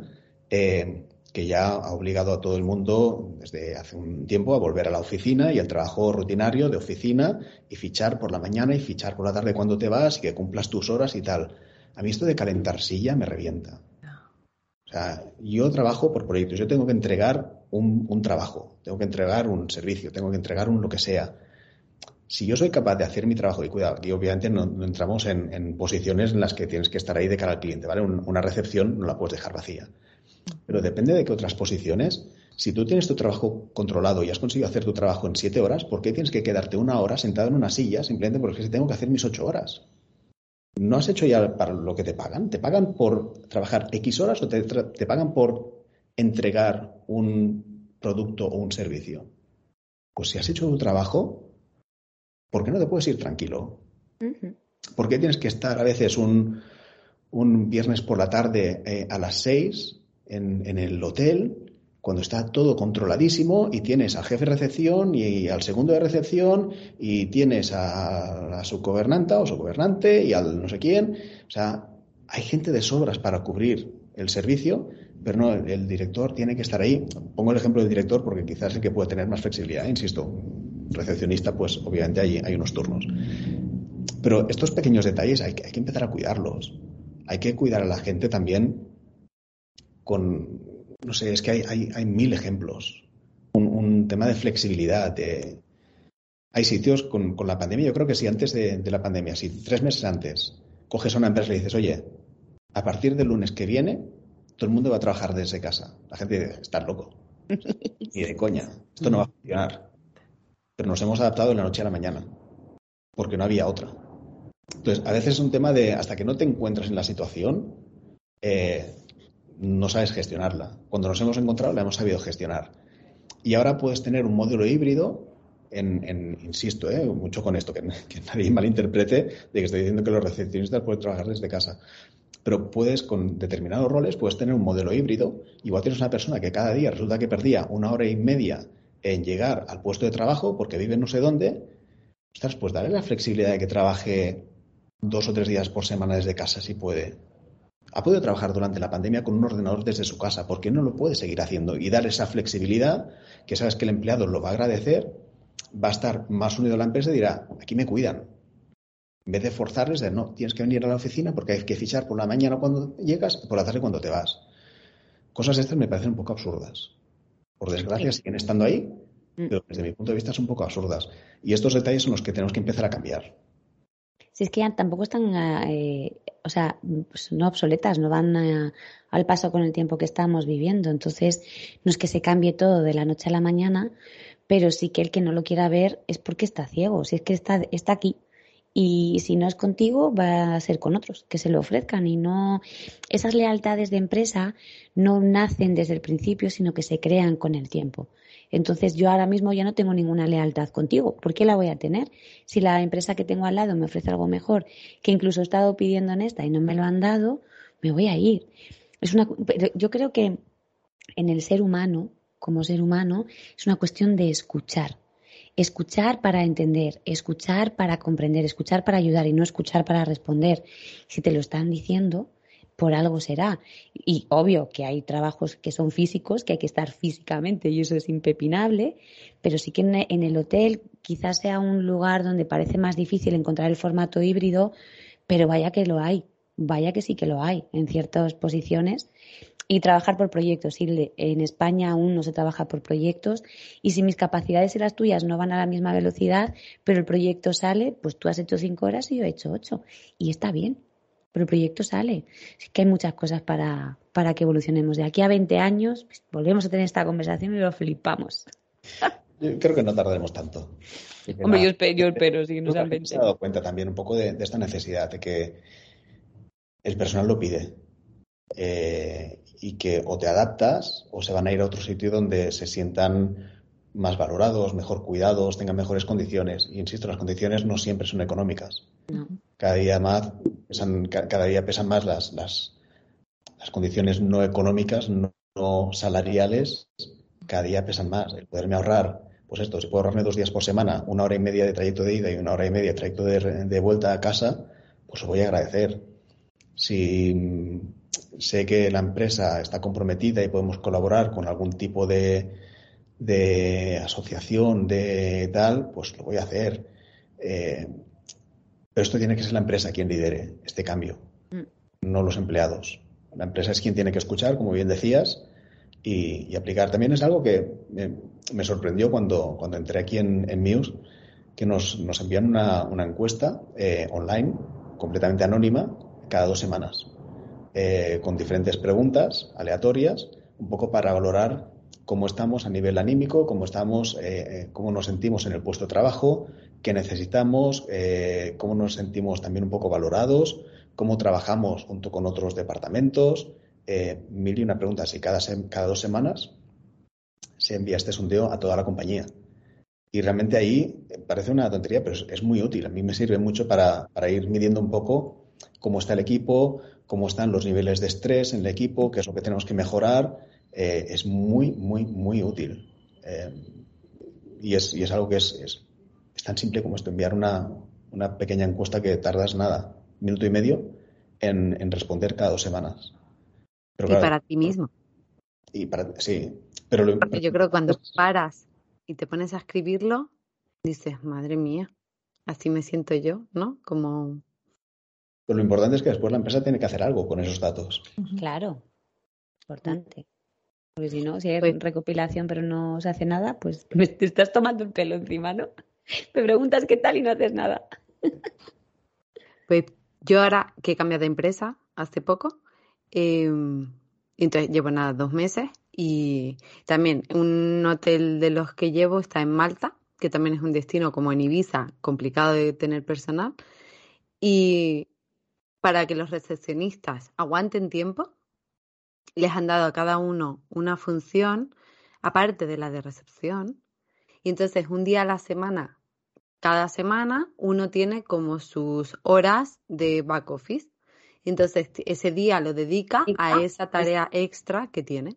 eh, que ya ha obligado a todo el mundo desde hace un tiempo a volver a la oficina y al trabajo rutinario de oficina y fichar por la mañana y fichar por la tarde cuando te vas y que cumplas tus horas y tal. A mí esto de calentar silla me revienta. O sea, yo trabajo por proyectos, yo tengo que entregar un, trabajo, tengo que entregar un servicio, tengo que entregar un lo que sea. Si yo soy capaz de hacer mi trabajo, y cuidado, aquí obviamente no, entramos en, posiciones en las que tienes que estar ahí de cara al cliente, ¿vale? una recepción no la puedes dejar vacía. Pero depende de qué otras posiciones. Si tú tienes tu trabajo controlado y has conseguido hacer tu trabajo en siete horas, ¿por qué tienes que quedarte una hora sentado en una silla simplemente porque tengo que hacer mis ocho horas? ¿No has hecho ya para lo que te pagan? ¿Te pagan por trabajar X horas o te, pagan por entregar un producto o un servicio? Pues si has hecho tu trabajo, ¿por qué no te puedes ir tranquilo? ¿Por qué tienes que estar a veces un, viernes por la tarde eh, a las seis en, el hotel cuando está todo controladísimo y tienes al jefe de recepción y, al segundo de recepción y tienes a la subgobernanta o subgobernante y al no sé quién. O sea, hay gente de sobras para cubrir el servicio, pero no, el, director tiene que estar ahí. Pongo el ejemplo del director porque quizás es el que puede tener más flexibilidad, insisto. Recepcionista, pues obviamente hay, hay unos turnos. Pero estos pequeños detalles hay, hay que empezar a cuidarlos. Hay que cuidar a la gente también con, no sé, es que hay, hay, mil ejemplos. Un, tema de flexibilidad. Hay sitios con, la pandemia, yo creo que si antes de, la pandemia, si tres meses antes coges a una empresa y le dices, oye, a partir del lunes que viene, todo el mundo va a trabajar desde casa. La gente dice, estás loco. [LAUGHS] Y de coña, esto no va a funcionar. Pero nos hemos adaptado de la noche a la mañana, porque no había otra. Entonces, a veces es un tema de, hasta que no te encuentras en la situación, eh, no sabes gestionarla. Cuando nos hemos encontrado, la hemos sabido gestionar. Y ahora puedes tener un modelo híbrido, en, insisto, ¿eh? mucho con esto, [LAUGHS] que, nadie malinterprete de que estoy diciendo que los recepcionistas pueden trabajar desde casa. Pero puedes, con determinados roles, puedes tener un modelo híbrido. Igual tienes una persona que cada día resulta que perdía una hora y media en llegar al puesto de trabajo porque vive no sé dónde. Ostras, pues darle la flexibilidad de que trabaje dos o tres días por semana desde casa si puede. Ha podido trabajar durante la pandemia con un ordenador desde su casa. ¿Por qué no lo puede seguir haciendo? Y dar esa flexibilidad que sabes que el empleado lo va a agradecer, va a estar más unido a la empresa y dirá, aquí me cuidan. En vez de forzarles de, no, tienes que venir a la oficina porque hay que fichar por la mañana cuando llegas y por la tarde cuando te vas. Cosas estas me parecen un poco absurdas. Por desgracia siguen estando ahí, mm. pero desde mi punto de vista son un poco absurdas. Y estos detalles son los que tenemos que empezar a cambiar. Si es que ya tampoco están, eh, o sea, pues no obsoletas, no van al paso con el tiempo que estamos viviendo. Entonces, no es que se cambie todo de la noche a la mañana, pero sí que el que no lo quiera ver es porque está ciego, si es que está, está aquí. Y si no es contigo, va a ser con otros, que se lo ofrezcan. Y no, esas lealtades de empresa no nacen desde el principio, sino que se crean con el tiempo. Entonces yo ahora mismo ya no tengo ninguna lealtad contigo. ¿Por qué la voy a tener? Si la empresa que tengo al lado me ofrece algo mejor, que incluso he estado pidiendo en esta y no me lo han dado, me voy a ir. Es una, yo creo que en el ser humano, como ser humano, es una cuestión de escuchar. Escuchar para entender, escuchar para comprender, escuchar para ayudar y no escuchar para responder. Si te lo están diciendo, por algo será. Y obvio que hay trabajos que son físicos, que hay que estar físicamente y eso es impepinable, pero sí que en el hotel quizás sea un lugar donde parece más difícil encontrar el formato híbrido, pero vaya que lo hay, vaya que sí que lo hay en ciertas posiciones. Y trabajar por proyectos. En España aún no se trabaja por proyectos y si mis capacidades y las tuyas no van a la misma velocidad, pero el proyecto sale, pues tú has hecho cinco horas y yo he hecho ocho. Y está bien, pero el proyecto sale. Así que hay muchas cosas para, para que evolucionemos. De aquí a 20 años pues, volvemos a tener esta conversación y lo flipamos. Yo creo que no tardaremos tanto. Hombre, yo, espero, yo espero, sí, nos han Me he dado cuenta también un poco de, esta necesidad de que el personal lo pide. Eh, y que o te adaptas o se van a ir a otro sitio donde se sientan más valorados, mejor cuidados, tengan mejores condiciones. Y insisto, las condiciones no siempre son económicas. Cada día más pesan, cada día pesan más las, las, las condiciones no económicas, no, salariales, cada día pesan más. El poderme ahorrar, pues esto, si puedo ahorrarme dos días por semana, una hora y media de trayecto de ida y una hora y media de trayecto de, de vuelta a casa, pues lo voy a agradecer. Si sé que la empresa está comprometida y podemos colaborar con algún tipo de, de asociación, de tal, pues lo voy a hacer. Eh, pero esto tiene que ser la empresa quien lidere este cambio, mm. no los empleados. La empresa es quien tiene que escuchar, como bien decías, y, aplicar. También es algo que me, sorprendió cuando, cuando entré aquí en, en Muse, que nos, nos envían una, una encuesta eh, online, completamente anónima, cada dos semanas, eh, con diferentes preguntas aleatorias, un poco para valorar cómo estamos a nivel anímico, cómo estamos, eh, cómo nos sentimos en el puesto de trabajo, qué necesitamos, eh, cómo nos sentimos también un poco valorados, cómo trabajamos junto con otros departamentos. Eh, mil y una pregunta, si cada, cada dos semanas se envía este sondeo a toda la compañía. Y realmente ahí parece una tontería, pero es, muy útil. A mí me sirve mucho para, ir midiendo un poco cómo está el equipo, cómo están los niveles de estrés en el equipo, qué es lo que tenemos que mejorar. Eh, es muy, muy, muy útil. y, es, y, es, algo que es, es tan simple como esto, enviar una, una pequeña encuesta que tardas nada, minuto y medio, en, responder cada dos semanas. y para ti mismo. Y para, sí, pero lo, Porque yo creo que cuando paras y te pones a escribirlo, dices, madre mía, así me siento yo, ¿no? Como... Pero lo importante es que después la empresa tiene que hacer algo con esos datos. Claro, importante. Porque si no, si hay pues recopilación pero no se hace nada, [LAUGHS] pues te estás tomando el pelo encima, ¿no? Me preguntas qué tal y no haces nada. Pues yo ahora que he cambiado de empresa hace poco, em, entonces llevo nada dos meses y también un hotel de los que llevo está en Malta, que también es un destino como en Ibiza, complicado de tener personal. Y para que los recepcionistas aguanten tiempo, les han dado a cada uno una función, aparte de la de recepción, y entonces un día a la semana, cada semana, uno tiene como sus horas de back office. Y entonces ese día lo dedica a esa tarea extra que tiene.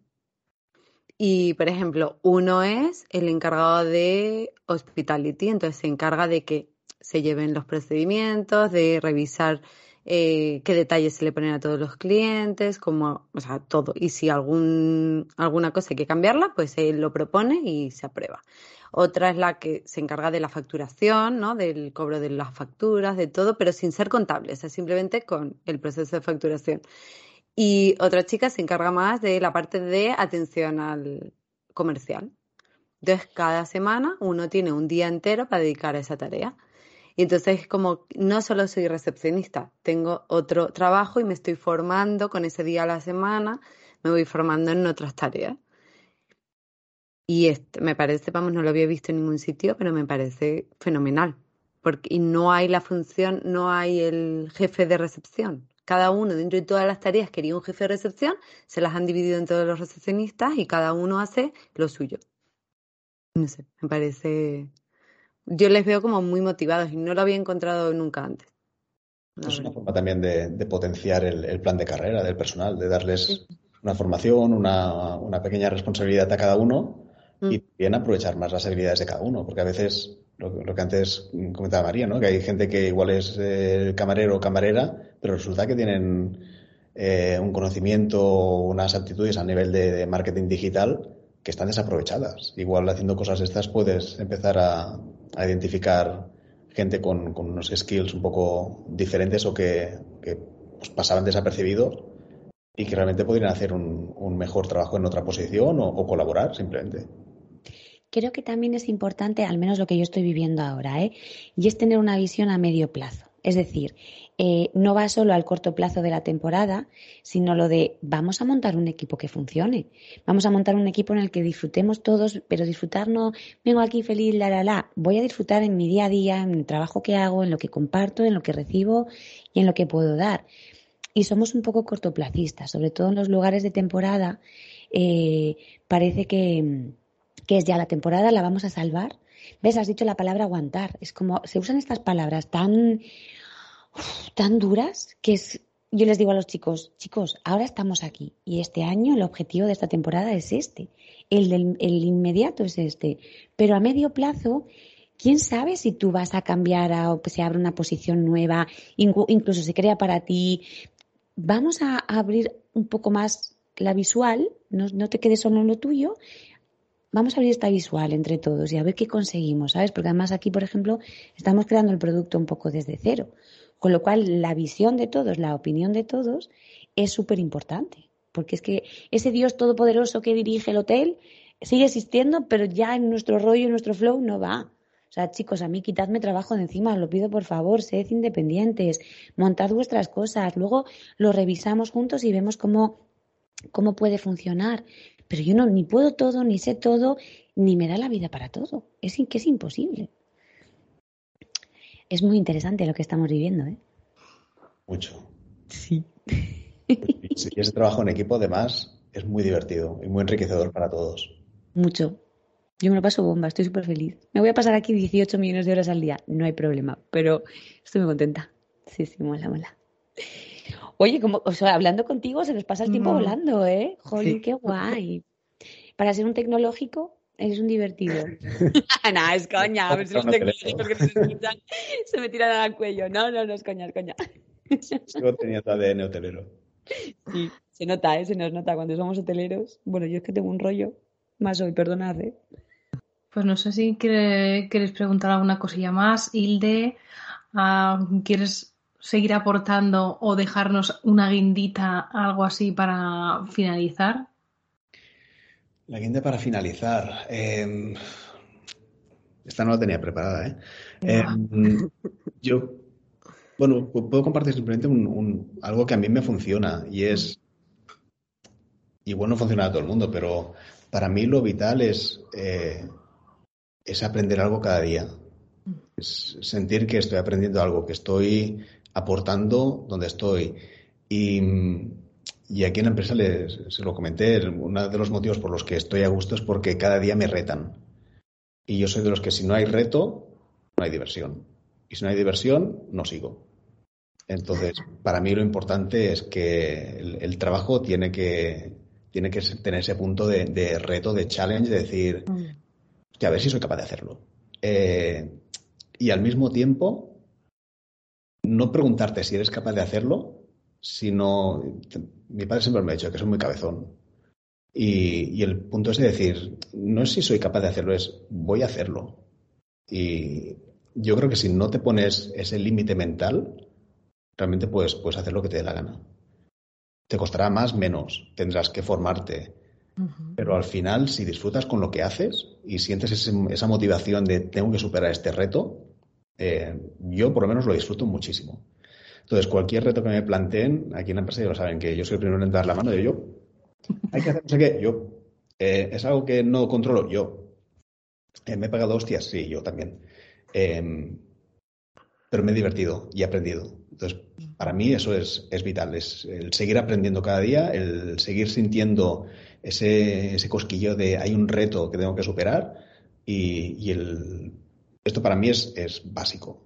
Y, por ejemplo, uno es el encargado de hospitality, entonces se encarga de que se lleven los procedimientos, de revisar eh, qué detalles se le ponen a todos los clientes, como, o sea, todo. Y si algún, alguna cosa hay que cambiarla, pues él lo propone y se aprueba. Otra es la que se encarga de la facturación, ¿no? Del cobro de las facturas, de todo, pero sin ser contable, o sea, simplemente con el proceso de facturación. Y otra chica se encarga más de la parte de atención al comercial. Entonces, cada semana uno tiene un día entero para dedicar a esa tarea. Y entonces, como no solo soy recepcionista, tengo otro trabajo y me estoy formando con ese día a la semana, me voy formando en otras tareas. Y este, me parece, vamos, no lo había visto en ningún sitio, pero me parece fenomenal. Porque, y no hay la función, no hay el jefe de recepción cada uno dentro de todas las tareas quería un jefe de recepción, se las han dividido en todos los recepcionistas y cada uno hace lo suyo. No sé, me parece. Yo les veo como muy motivados y no lo había encontrado nunca antes. Es una forma también de, potenciar el, plan de carrera del personal, de darles una formación, una, pequeña responsabilidad a cada uno mm. y bien aprovechar más las habilidades de cada uno, porque a veces lo, que antes comentaba María, ¿no? que hay gente que igual es eh, camarero o camarera, pero resulta que tienen eh, un conocimiento, unas aptitudes a nivel de, marketing digital que están desaprovechadas. Igual haciendo cosas estas puedes empezar a, identificar gente con, unos skills un poco diferentes o que, pues, pasaban desapercibidos y que realmente podrían hacer un, mejor trabajo en otra posición o colaborar simplemente creo que también es importante, al menos lo que yo estoy viviendo ahora, ¿eh? y es tener una visión a medio plazo. Es decir, eh, no va solo al corto plazo de la temporada, sino lo de vamos a montar un equipo que funcione. Vamos a montar un equipo en el que disfrutemos todos, pero disfrutar no vengo aquí feliz, la, la, la. Voy a disfrutar en mi día a día, en el trabajo que hago, en lo que comparto, en lo que recibo y en lo que puedo dar. Y somos un poco cortoplacistas, sobre todo en los lugares de temporada. Eh, parece que que es ya la temporada, la vamos a salvar. ¿Ves? Has dicho la palabra aguantar. Es como, se usan estas palabras tan, tan duras que es, yo les digo a los chicos, chicos, ahora estamos aquí y este año el objetivo de esta temporada es este. El, del, el inmediato es este. Pero a medio plazo, ¿quién sabe si tú vas a cambiar o que se abre una posición nueva, incluso se crea para ti? Vamos a abrir un poco más la visual, no, no te quedes solo en lo tuyo, vamos a abrir esta visual entre todos y a ver qué conseguimos, ¿sabes? Porque además aquí, por ejemplo, estamos creando el producto un poco desde cero. Con lo cual, la visión de todos, la opinión de todos es súper importante. Porque es que ese Dios todopoderoso que dirige el hotel sigue existiendo, pero ya en nuestro rollo, en nuestro flow, no va. O sea, chicos, a mí quitadme trabajo de encima, os lo pido por favor, sed independientes, montad vuestras cosas, luego lo revisamos juntos y vemos cómo, cómo puede funcionar pero yo no ni puedo todo, ni sé todo, ni me da la vida para todo. Es que es imposible. Es muy interesante lo que estamos viviendo, ¿eh? Mucho. Sí. Y ese trabajo en equipo, además, es muy divertido y muy enriquecedor para todos. Mucho. Yo me lo paso bomba, estoy súper feliz. Me voy a pasar aquí 18 millones de horas al día, no hay problema, pero estoy muy contenta. Sí, sí, mola, mola. Oye, como, o sea, hablando contigo se nos pasa el tiempo volando, ¿eh? Joder, qué guay. Para ser un tecnológico, eres un divertido. [LAUGHS] [LAUGHS] no, es coña. A ver si los tecnológicos que nos escuchan se me tiran al cuello. No, no, no es coña, es coña. Sigo teniendo ADN hotelero. Sí, se nota, ¿eh? Se nos nota cuando somos hoteleros. Bueno, yo es que tengo un rollo. Más hoy, perdonad, ¿eh? Pues no sé si quieres preguntar alguna cosilla más, Hilde. Ah, ¿Quieres seguir aportando o dejarnos una guindita, algo así para finalizar? La guinda para finalizar. Em, esta no la tenía preparada, ¿eh? Em, yo, bueno, puedo compartir simplemente un, algo que a mí me funciona y es, igual no funciona a todo el mundo, pero para mí lo vital es, eh, es aprender algo cada día. Es sentir que estoy aprendiendo algo, que estoy aportando donde estoy. Y, aquí en la empresa les, se lo comenté, uno de los motivos por los que estoy a gusto es porque cada día me retan. Y yo soy de los que si no hay reto, no hay diversión. Y si no hay diversión, no sigo. Entonces, para mí lo importante es que el, trabajo tiene que, tiene que tener ese punto de, reto, de challenge, de decir, mm. a ver si soy capaz de hacerlo. Eh, y al mismo tiempo no preguntarte si eres capaz de hacerlo, sino mi padre siempre me ha dicho que soy muy cabezón. Y, el punto es de decir, no es si soy capaz de hacerlo, es voy a hacerlo. Y yo creo que si no te pones ese límite mental, realmente puedes, puedes hacer lo que te dé la gana. Te costará más, menos, tendrás que formarte. Pero al final, si disfrutas con lo que haces y sientes esa motivación de tengo que superar este reto, eh, yo por lo menos lo disfruto muchísimo. Entonces, cualquier reto que me planteen, aquí en la empresa ya lo saben, que yo soy el primero en dar la mano, de yo, hay que hacer no sé qué, yo. Eh, ¿Es algo que no controlo? Yo. Eh, ¿Me he pagado hostias? Sí, yo también. Em, pero me he divertido y he aprendido. Entonces, para mí eso es, vital, es el seguir aprendiendo cada día, el seguir sintiendo ese, ese cosquillo de hay un reto que tengo que superar y, el, esto para mí es, es básico.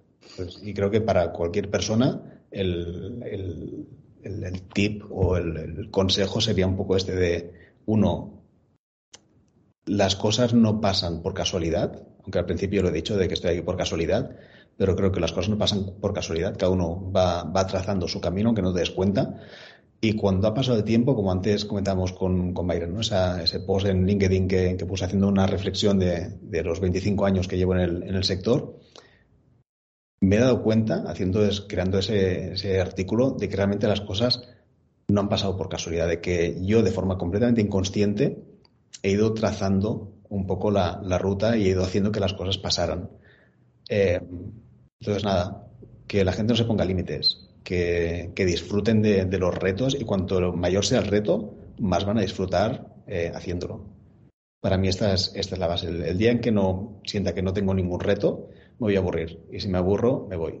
Y creo que para cualquier persona el, el, tip o el, consejo sería un poco este de, uno, las cosas no pasan por casualidad, aunque al principio lo he dicho de que estoy aquí por casualidad, pero creo que las cosas no pasan por casualidad, cada uno va, va trazando su camino aunque no te des cuenta. Y cuando ha pasado el tiempo, como antes comentamos con, con Byron, ¿no? ese post en LinkedIn que, que puse haciendo una reflexión de, de, los 25 años que llevo en el, en el sector, me he dado cuenta, haciendo creando ese, ese, artículo, de que realmente las cosas no han pasado por casualidad, de que yo de forma completamente inconsciente he ido trazando un poco la, la ruta y he ido haciendo que las cosas pasaran. Eh, entonces, nada, que la gente no se ponga límites, que, que disfruten de, de, los retos y cuanto mayor sea el reto, más van a disfrutar eh, haciéndolo. Para mí esta es, esta es la base. El, el día en que no sienta que no tengo ningún reto, me voy a aburrir. Y si me aburro, me voy.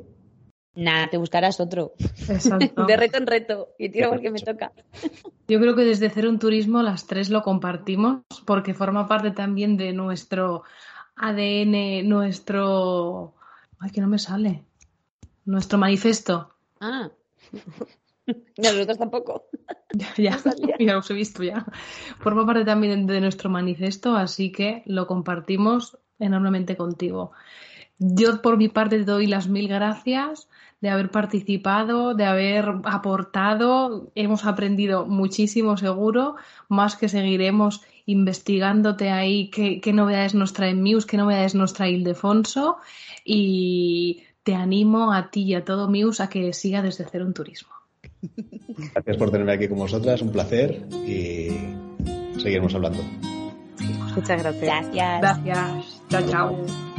Nada, te buscarás otro. Exacto. [LAUGHS] De reto en reto. Y tiro porque me toca. Yo creo que desde Cero un Turismo las tres lo compartimos porque forma parte también de nuestro ADN, nuestro... Ay, que no me sale. Nuestro manifiesto. Ah. [LAUGHS] Ya, nosotros tampoco. [LAUGHS] Ya, ya, ya los he visto ya. Forma parte también de nuestro manifiesto, así que lo compartimos enormemente contigo. Yo por mi parte te doy las mil gracias de haber participado, de haber aportado. Hemos aprendido muchísimo seguro, más que seguiremos investigándote ahí qué, novedades nos trae Muse, qué novedades nos trae Ildefonso y te animo a ti y a todo Muse a que siga desde cero un turismo. Gracias por tenerme aquí con vosotras, un placer y seguiremos hablando. Muchas gracias. Gracias. Gracias. Chao, chao.